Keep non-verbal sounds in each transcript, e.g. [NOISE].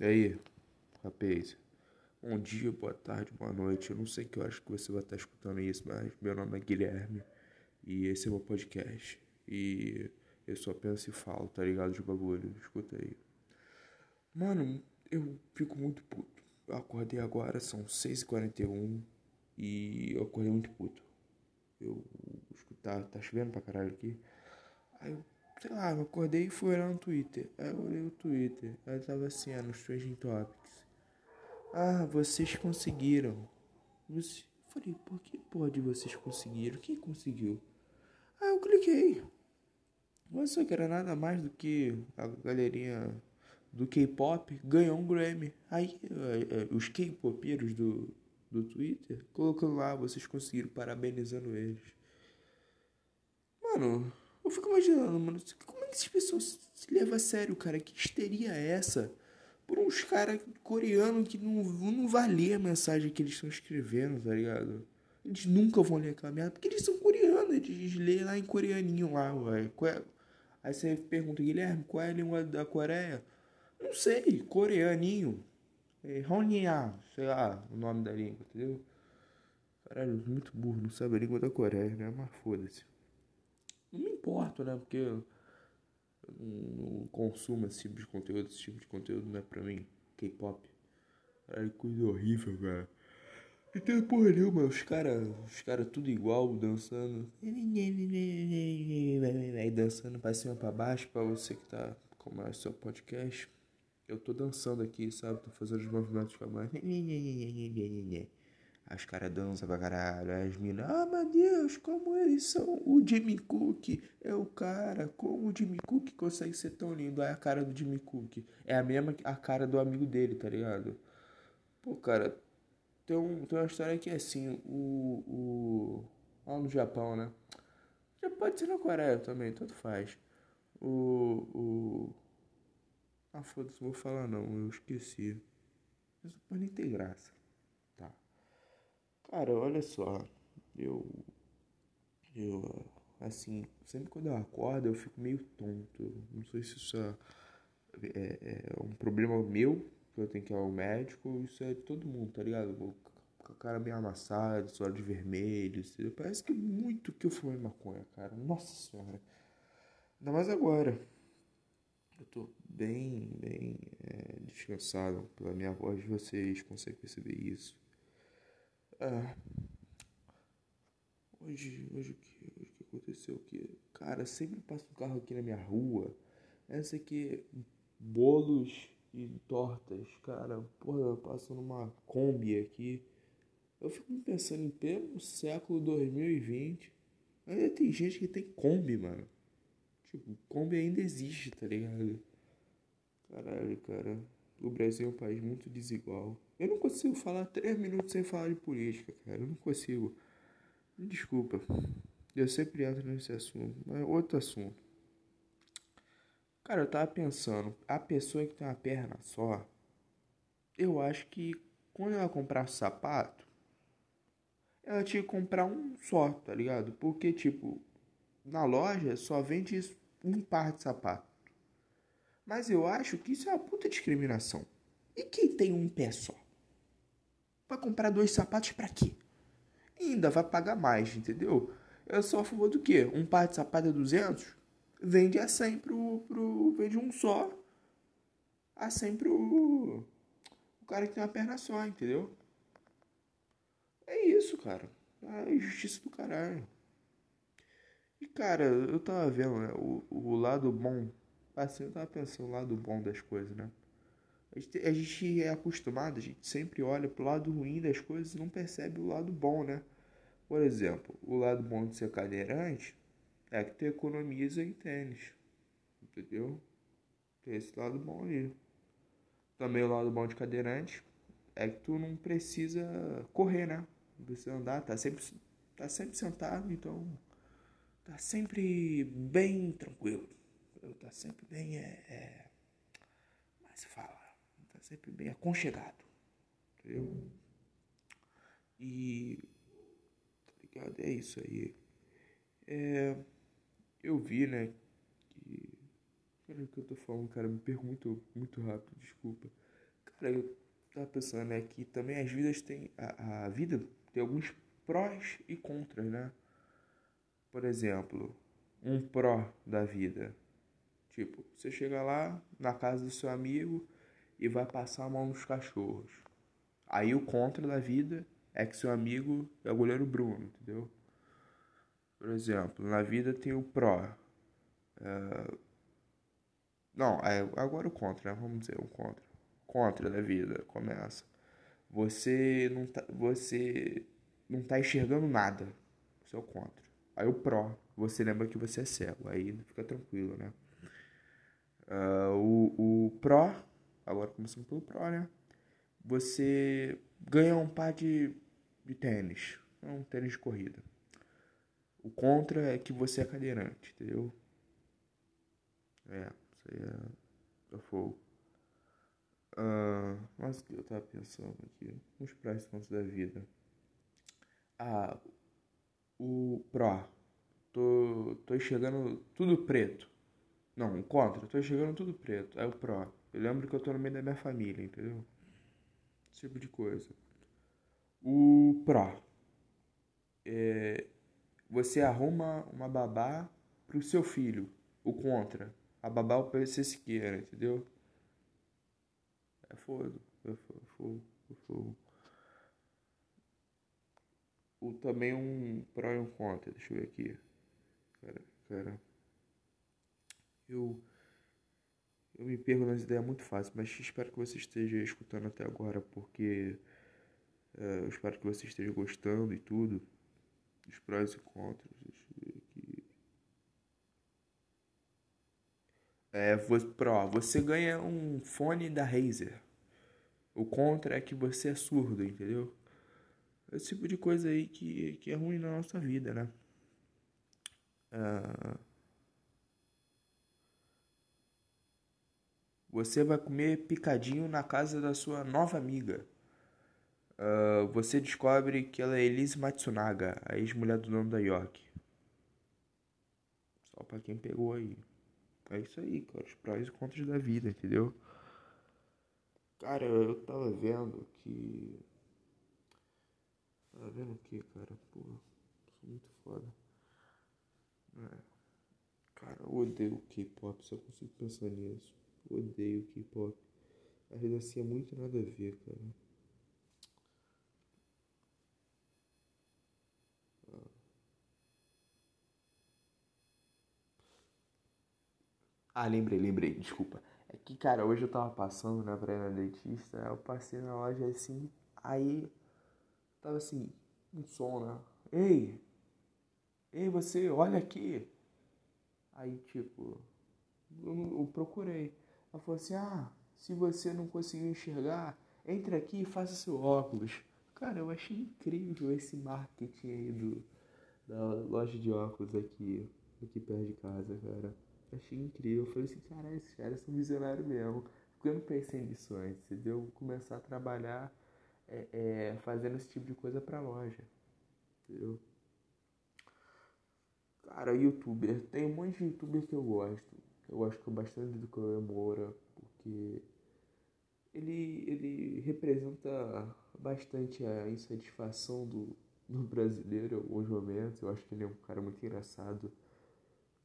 E aí, rapaz? Bom dia, boa tarde, boa noite. Eu não sei que eu acho que você vai estar escutando isso, mas meu nome é Guilherme e esse é meu podcast. E eu só penso e falo, tá ligado? De bagulho, escuta aí. Mano, eu fico muito puto. Eu acordei agora, são 6h41 e eu acordei muito puto. Eu escutar, tá chovendo pra caralho aqui. Aí eu sei lá, eu acordei e fui olhar no Twitter. Aí eu olhei o Twitter. Aí tava assim, ah, nos Trending Topics. Ah, vocês conseguiram. Você... Falei, por que pode vocês conseguiram? Quem conseguiu? Aí eu cliquei. Mas só que era nada mais do que a galerinha do K-pop ganhou um Grammy. Aí eh, eh, os K-popeiros do, do Twitter colocando lá, vocês conseguiram, parabenizando eles. Mano, eu fico imaginando, mano, como é que essas pessoas se levam a sério, cara? Que histeria é essa? Por uns caras coreanos que não, não vai ler a mensagem que eles estão escrevendo, tá ligado? Eles nunca vão ler aquela merda, porque eles são coreanos, eles lêem lá em coreaninho lá, ué. É? Aí você pergunta, Guilherme, qual é a língua da Coreia? Não sei, coreaninho. É, Honyea, sei lá o nome da língua, entendeu? Caralho, muito burro, não sabe a língua da Coreia, né? Mas foda-se não me importo, né? Porque eu não consumo esse tipo de conteúdo, esse tipo de conteúdo não é pra mim. K-pop. Ai, coisa horrível, cara. Não tem porra nenhuma, os caras os cara tudo igual, dançando. Aí dançando pra cima pra baixo, pra você que tá com mais seu podcast. Eu tô dançando aqui, sabe? Tô fazendo os movimentos com a mão. As caras dançam pra caralho. As minas, ah, meu Deus, como eles são. O Jimmy Cook é o cara. Como o Jimmy Cook consegue ser tão lindo? É a cara do Jimmy Cook. É a mesma a cara do amigo dele, tá ligado? Pô, cara, tem, um, tem uma história que é assim: o. o lá no Japão, né? Já pode ser na Coreia também, tanto faz. O. o ah, foda-se, não vou falar não, eu esqueci. Não pode nem ter graça. Cara, olha só, eu. Eu. Assim, sempre quando eu acordo eu fico meio tonto. Não sei se isso é, é, é um problema meu, que eu tenho que ir ao médico, isso é de todo mundo, tá ligado? Com a cara meio amassada, olhos de vermelho, parece que muito que eu fumei maconha, cara. Nossa senhora. Ainda mais agora. Eu tô bem, bem é, descansado pela minha voz, vocês conseguem perceber isso. É. Hoje, hoje o que, hoje que aconteceu que, cara, sempre passa um carro aqui na minha rua. Essa aqui, bolos e tortas, cara, porra, passando uma Kombi aqui. Eu fico pensando em pleno século 2020. Ainda tem gente que tem Kombi, mano. Tipo, Kombi ainda existe, tá ligado? Caralho, cara. O Brasil é um país muito desigual. Eu não consigo falar três minutos sem falar de política, cara. Eu não consigo. Me desculpa. Eu sempre entro nesse assunto. Mas é outro assunto. Cara, eu tava pensando. A pessoa que tem uma perna só. Eu acho que quando ela comprar sapato. Ela tinha que comprar um só, tá ligado? Porque, tipo, na loja só vende um par de sapato. Mas eu acho que isso é uma puta discriminação. E quem tem um pé só? Vai comprar dois sapatos para quê? E ainda vai pagar mais, entendeu? Eu sou a favor do quê? Um par de sapato é 200? Vende a 100 pro, pro... Vende um só. A 100 pro... O cara que tem uma perna só, entendeu? É isso, cara. É injustiça do caralho. E, cara, eu tava vendo, né? O, o lado bom Assim, eu tava pensando o lado bom das coisas, né? A gente, é acostumado, a gente sempre olha pro lado ruim das coisas e não percebe o lado bom, né? Por exemplo, o lado bom de ser cadeirante é que tu economiza em tênis. Entendeu? Tem esse lado bom ali. Também o lado bom de cadeirante é que tu não precisa correr, né? Não precisa andar, tá sempre, tá sempre sentado, então tá sempre bem tranquilo tá sempre bem, é, é mas fala, tá sempre bem aconchegado, entendeu? E, tá ligado? É isso aí. É, eu vi, né, que, cara, o que eu tô falando, cara, me perco muito, muito rápido, desculpa. Cara, eu tava pensando, né, que também as vidas têm. A, a vida tem alguns prós e contras, né? Por exemplo, um pró da vida. Tipo, você chega lá na casa do seu amigo e vai passar a mão nos cachorros. Aí o contra da vida é que seu amigo é o goleiro Bruno, entendeu? Por exemplo, na vida tem o pró. É... Não, é, agora o contra, né? Vamos dizer, o contra. Contra da vida começa. Você não tá, você não tá enxergando nada. Isso é o contra. Aí o pró, você lembra que você é cego. Aí fica tranquilo, né? Uh, o, o pró, agora começando pelo pró, né? Você ganha um par de, de tênis. Um tênis de corrida. O contra é que você é cadeirante, entendeu? É, isso aí é, é fogo. Uh, mas o que eu tava pensando aqui? Os próximos da vida. Ah, o Pro. Tô, tô enxergando tudo preto. Não, o contra. Tô enxergando tudo preto. É o Pro. Eu lembro que eu tô no meio da minha família, entendeu? Esse tipo de coisa. O Pro. É, você arruma uma babá pro seu filho. O contra. A babá é o PC Siqueira, entendeu? É foda. É fogo. É fogo. O, também um pró e um contra. Deixa eu ver aqui. Cara, cara. Eu. Eu me perco nas ideias muito fácil, mas espero que você esteja escutando até agora, porque. É, eu espero que você esteja gostando e tudo os prós e contras. Deixa eu ver aqui. É, Pro, você ganha um fone da Razer. O contra é que você é surdo, entendeu? Esse tipo de coisa aí que, que é ruim na nossa vida, né? Uh, você vai comer picadinho na casa da sua nova amiga. Uh, você descobre que ela é Elise Matsunaga, a ex-mulher do dono da York. Só pra quem pegou aí. É isso aí, cara. Os prós e contras da vida, entendeu? Cara, eu tava vendo que. Tava vendo o que, cara? Pô, sou muito foda. É. Cara, eu odeio o K-pop, só consigo pensar nisso. Odeio K-pop. A vida assim é muito nada a ver, cara. Ah, lembrei, lembrei, desculpa. É que, cara, hoje eu tava passando, né, pra ir na dentista, eu passei na loja assim, aí tava assim, um som, né? Ei! Ei, você, olha aqui! Aí, tipo, eu, eu procurei. Ela falou assim, ah, se você não conseguiu enxergar, entre aqui e faça seu óculos. Cara, eu achei incrível esse marketing aí do, da loja de óculos aqui, aqui perto de casa, cara. Achei incrível. Eu falei assim, cara, esses caras são visionários mesmo. Porque eu não pensei nisso antes, entendeu? Começar a trabalhar é, é, fazendo esse tipo de coisa pra loja. Entendeu? Cara, youtuber. Tem um monte de youtuber que eu gosto. Eu gosto bastante do Cauê Moura, porque ele, ele representa bastante a insatisfação do, do brasileiro em alguns momentos. Eu acho que ele é um cara muito engraçado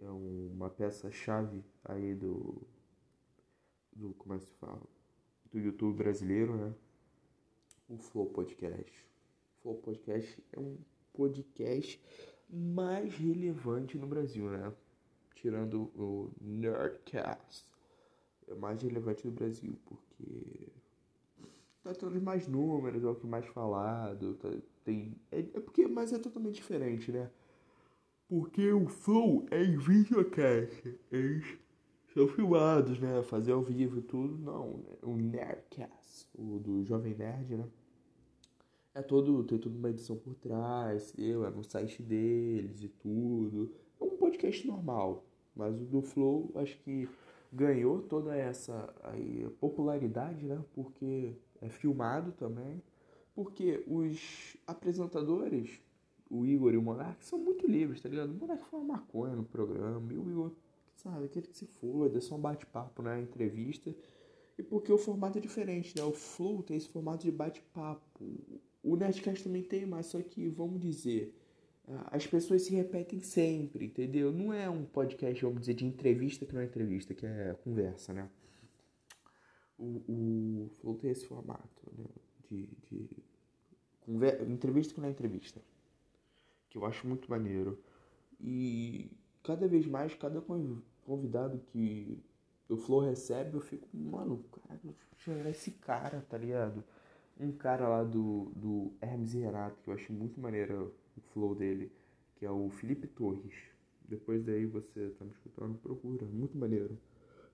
é uma peça-chave aí do, do. Como é que se fala? Do YouTube brasileiro, né? O Flow Podcast. O Flow Podcast é um podcast mais relevante no Brasil, né? Tirando o Nerdcast. É mais relevante no Brasil, porque tá tendo mais números, é o que mais falado, tá, tem, é, é porque, mas é totalmente diferente, né? Porque o Flow é em videocast. Eles são filmados, né? Fazer ao vivo e tudo. Não, né? o Nerdcast, o do Jovem Nerd, né? É todo, tem toda uma edição por trás, eu, é no site deles e tudo. É um podcast normal, mas o do Flow acho que ganhou toda essa aí, popularidade, né? Porque é filmado também. Porque os apresentadores o Igor e o Monark são muito livres, tá ligado? O Monark fala maconha no programa, e o Igor, sabe, aquele que se foda, é só um bate-papo na né? entrevista. E porque o formato é diferente, né? O Flow tem esse formato de bate-papo. O Nerdcast também tem, mas só que, vamos dizer, as pessoas se repetem sempre, entendeu? Não é um podcast, vamos dizer, de entrevista que não é entrevista, que é conversa, né? O, Flow tem esse formato, né? De, de conver... entrevista que não é entrevista. Que eu acho muito maneiro. E cada vez mais, cada convidado que o Flow recebe, eu fico, mano, cara, esse cara, tá ligado? Um cara lá do, do Hermes e Renato, que eu acho muito maneiro o flow dele, que é o Felipe Torres. Depois daí você tá me escutando, procura, muito maneiro.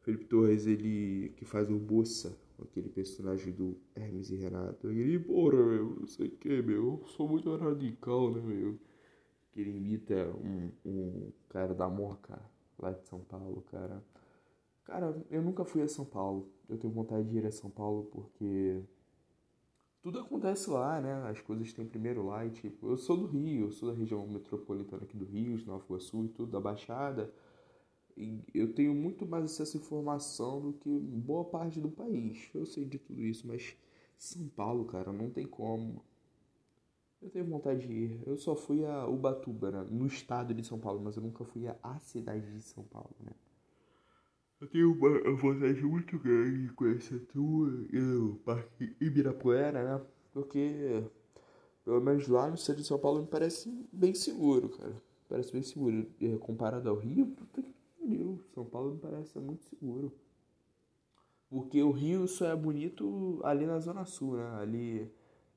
Felipe Torres, ele que faz o Bossa, aquele personagem do Hermes e Renato. Ele, porra, meu, não sei o que, meu, eu sou muito radical, né, meu? Que ele imita um, um cara da Morca, lá de São Paulo, cara. Cara, eu nunca fui a São Paulo. Eu tenho vontade de ir a São Paulo porque tudo acontece lá, né? As coisas têm primeiro lá e tipo, eu sou do Rio, eu sou da região metropolitana aqui do Rio, de Nova Iguaçu e tudo, da Baixada. E eu tenho muito mais acesso à informação do que boa parte do país. Eu sei de tudo isso, mas São Paulo, cara, não tem como. Eu tenho vontade de ir. Eu só fui a Ubatuba, né? no estado de São Paulo, mas eu nunca fui a cidade de São Paulo, né? Eu tenho uma vontade muito grande de conhecer a tua e o Parque Ibirapuera, né? Porque, pelo menos lá no centro de São Paulo, me parece bem seguro, cara. Parece bem seguro. Comparado ao Rio, puta que pariu. São Paulo me parece muito seguro. Porque o Rio só é bonito ali na Zona Sul, né? Ali,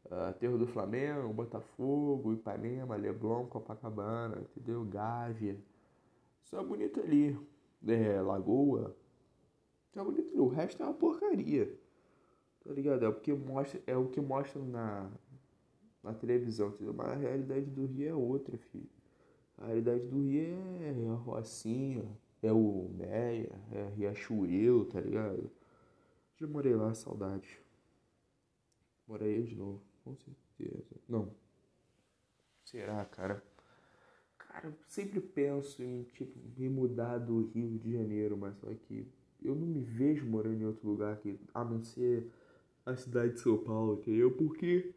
uh, do Flamengo, Botafogo, Ipanema, Leblon, Copacabana, entendeu? Gávea. Só é bonito ali é, Lagoa, tá bonito. O resto é uma porcaria. Tá ligado? É o que mostra, é o que mostra na, na televisão, entendeu? Mas a realidade do Rio é outra, filho. A realidade do Rio é a Rocinha, é o Meia, é Riachuelo, tá ligado? Já morei lá, saudade. Morei de novo, com certeza. Não. Será, cara? Cara, eu sempre penso em, tipo, me mudar do Rio de Janeiro, mas só que eu não me vejo morando em outro lugar aqui, a não ser a cidade de São Paulo, entendeu? Porque,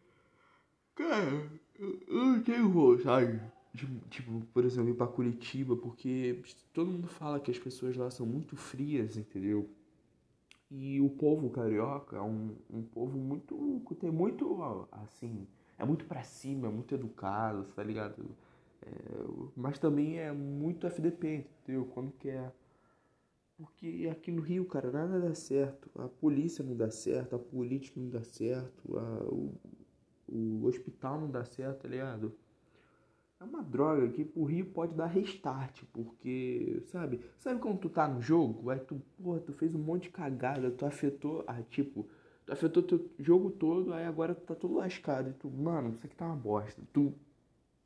cara, eu, eu não tenho vontade de, tipo, por exemplo, ir pra Curitiba, porque todo mundo fala que as pessoas lá são muito frias, entendeu? E o povo carioca é um, um povo muito. tem muito, assim, é muito pra cima, é muito educado, tá ligado? É, mas também é muito FDP, entendeu? Quando quer. Porque aqui no Rio, cara, nada dá certo. A polícia não dá certo, a política não dá certo, a, o, o hospital não dá certo, tá ligado? É uma droga que pro Rio pode dar restart, porque, sabe? Sabe quando tu tá no jogo, aí tu, porra, tu fez um monte de cagada, tu afetou, ah, tipo, tu afetou teu jogo todo, aí agora tu tá todo lascado, e tu, mano, isso aqui tá uma bosta. Tu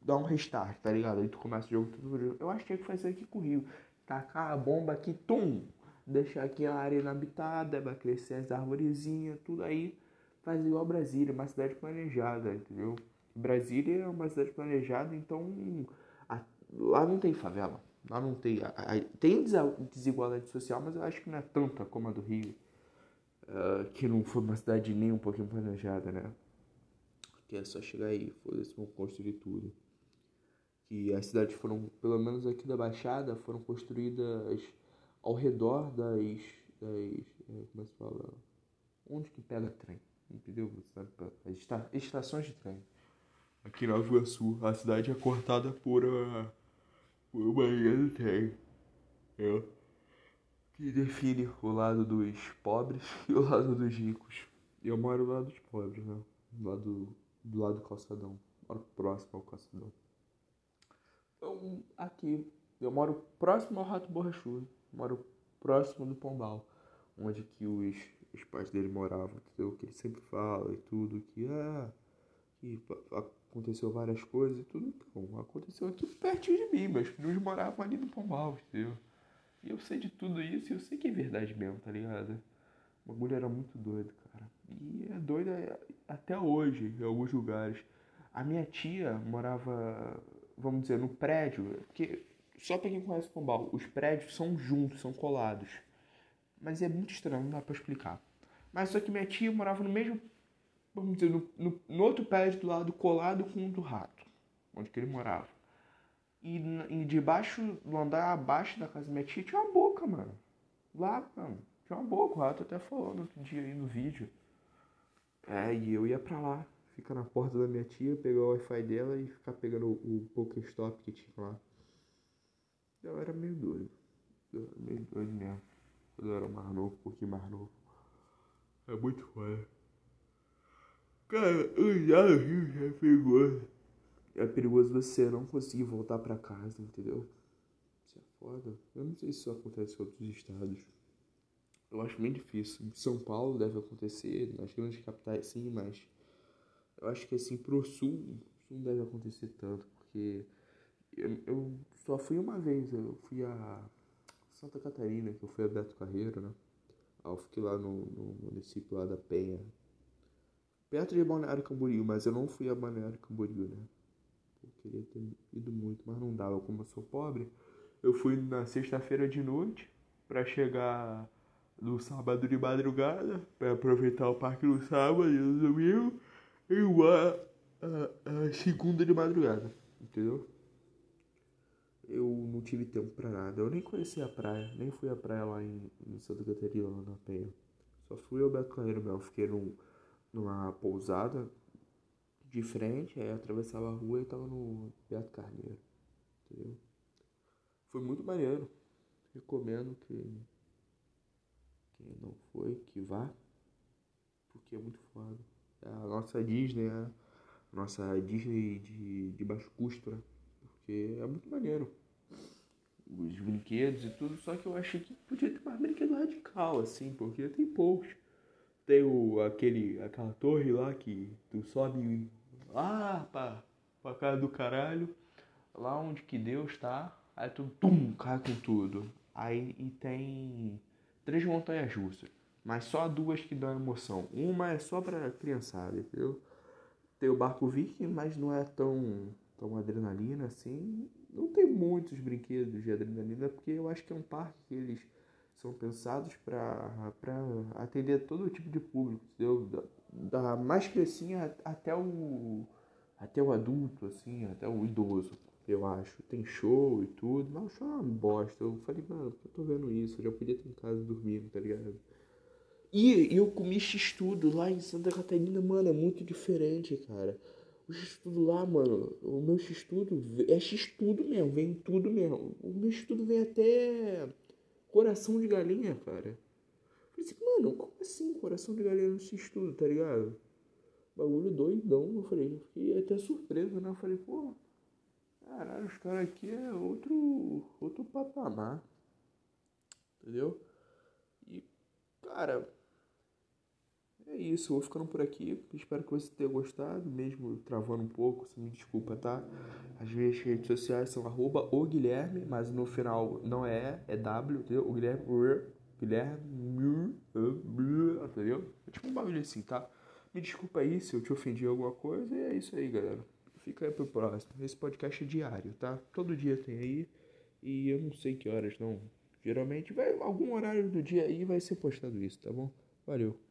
dá um restart, tá ligado? Aí tu começa o jogo tudo. Eu acho que é que aqui com o Rio. Tacar a bomba aqui, tum! Deixar aqui a área inabitada, vai crescer as arvorezinhas, tudo aí. Faz igual Brasília, uma cidade planejada, entendeu? Brasília é uma cidade planejada, então a, lá não tem favela. Lá não tem. A, a, tem desigualdade social, mas eu acho que não é tanta como a do Rio. Uh, que não foi uma cidade nem um pouquinho planejada, né? Que é só chegar aí, foda-se, vão construir tudo que as cidades foram, pelo menos aqui da Baixada, foram construídas ao redor das, das é, como é que se fala, onde que pega trem, entendeu? As esta, estações de trem. Aqui na Nova Iguaçu, a cidade é cortada por, a, por uma linha de trem, é, que define o lado dos pobres [LAUGHS] e o lado dos ricos. Eu moro do lado dos pobres, né? Do lado do lado do calçadão, moro próximo ao calçadão. Então, aqui, eu moro próximo ao Rato Borrachudo, moro próximo do Pombal, onde que os, os pais dele moravam, entendeu? Que ele sempre fala e tudo, que, ah, que aconteceu várias coisas e tudo. Então, aconteceu aqui pertinho de mim, meus filhos moravam ali no Pombal, entendeu? E eu sei de tudo isso e eu sei que é verdade mesmo, tá ligado? O bagulho era muito doido, cara. E é doido até hoje, em alguns lugares. A minha tia morava vamos dizer, no prédio, porque só para quem conhece Pombal, os prédios são juntos, são colados. Mas é muito estranho, não dá para explicar. Mas só que minha tia morava no mesmo, vamos dizer, no, no, no outro prédio do lado, colado com o do rato, onde que ele morava. E, e debaixo, do andar abaixo da casa da minha tia, tinha uma boca, mano. Lá, mano, tinha uma boca, o rato até falou no outro dia aí no vídeo. É, e eu ia pra lá, ficar na porta da minha tia, pegar o Wi-Fi dela e ficar pegando o, o Pokéstop que tinha lá. Eu era meio doido. Eu era meio doido mesmo. Eu era mais novo, pouquinho mais novo. É muito foda. Cara, andar no Rio já é perigoso. É perigoso você não conseguir voltar pra casa, entendeu? Isso é foda. Eu não sei se isso acontece em outros estados. Eu acho bem difícil. Em São Paulo deve acontecer, nas grandes capitais sim, mas eu acho que assim pro sul não deve acontecer tanto, porque eu, eu só fui uma vez, eu fui a Santa Catarina, que eu fui a Beto Carreiro, né? Aí eu fiquei lá no, no município lá da Penha. Perto de Balneário Camboriú, mas eu não fui a Balneário Camboriú, né? Eu queria ter ido muito, mas não dava, como eu sou pobre. Eu fui na sexta-feira de noite para chegar no sábado de madrugada, para aproveitar o parque no sábado e no domingo, e a, a, a segunda de madrugada, entendeu? Eu não tive tempo pra nada. Eu nem conheci a praia, nem fui à praia lá em, em Santa Catarina, lá na Penha. Só fui ao Beto Carreiro mesmo. Fiquei num, numa pousada de frente, aí atravessava a rua e tava no Beto Carneiro. Entendeu? Foi muito maneiro. Recomendo que quem não foi, que vá. Porque é muito foda. A nossa Disney, a nossa Disney de, de baixo custo, né? Porque é muito maneiro. Os brinquedos e tudo, só que eu achei que podia ter mais brinquedo radical, assim, porque tem poucos. Tem o, aquele, aquela torre lá que tu sobe lá pra, pra casa do caralho, lá onde que Deus tá, aí tu tum, cai com tudo. Aí e tem três montanhas russas, mas só duas que dão emoção. Uma é só pra criançada, entendeu? Tem o barco viking, mas não é tão então, adrenalina, assim, não tem muitos brinquedos de adrenalina, porque eu acho que é um parque que eles são pensados para atender todo tipo de público, entendeu? Da, da mais criancinha até o, até o adulto, assim, até o idoso, eu acho. Tem show e tudo, mas o show é uma bosta. Eu falei, mano, eu tô vendo isso? Eu já podia estar em casa dormindo, tá ligado? E eu comi x-tudo lá em Santa Catarina, mano, é muito diferente, cara. O X-Tudo lá, mano, o meu X-Tudo é X-Tudo mesmo, vem tudo mesmo. O meu X-Tudo vem até coração de galinha, cara. Eu falei assim, mano, como assim coração de galinha no X-Tudo, tá ligado? Bagulho doidão, eu falei, eu fiquei até surpreso, né? Eu falei, pô, caralho, os caras aqui é outro, outro patamar, entendeu? E, cara, é isso, vou ficando por aqui. Espero que você tenha gostado, mesmo travando um pouco, me desculpa, tá? As minhas redes sociais são arroba o Guilherme, mas no final não é, é W, entendeu? O Guilherme, Guilherme, entendeu? É tipo um bagulho assim, tá? Me desculpa aí se eu te ofendi alguma coisa e é isso aí, galera. Fica aí pro próximo. Esse podcast é diário, tá? Todo dia tem aí e eu não sei que horas não. Geralmente vai algum horário do dia aí vai ser postado isso, tá bom? Valeu.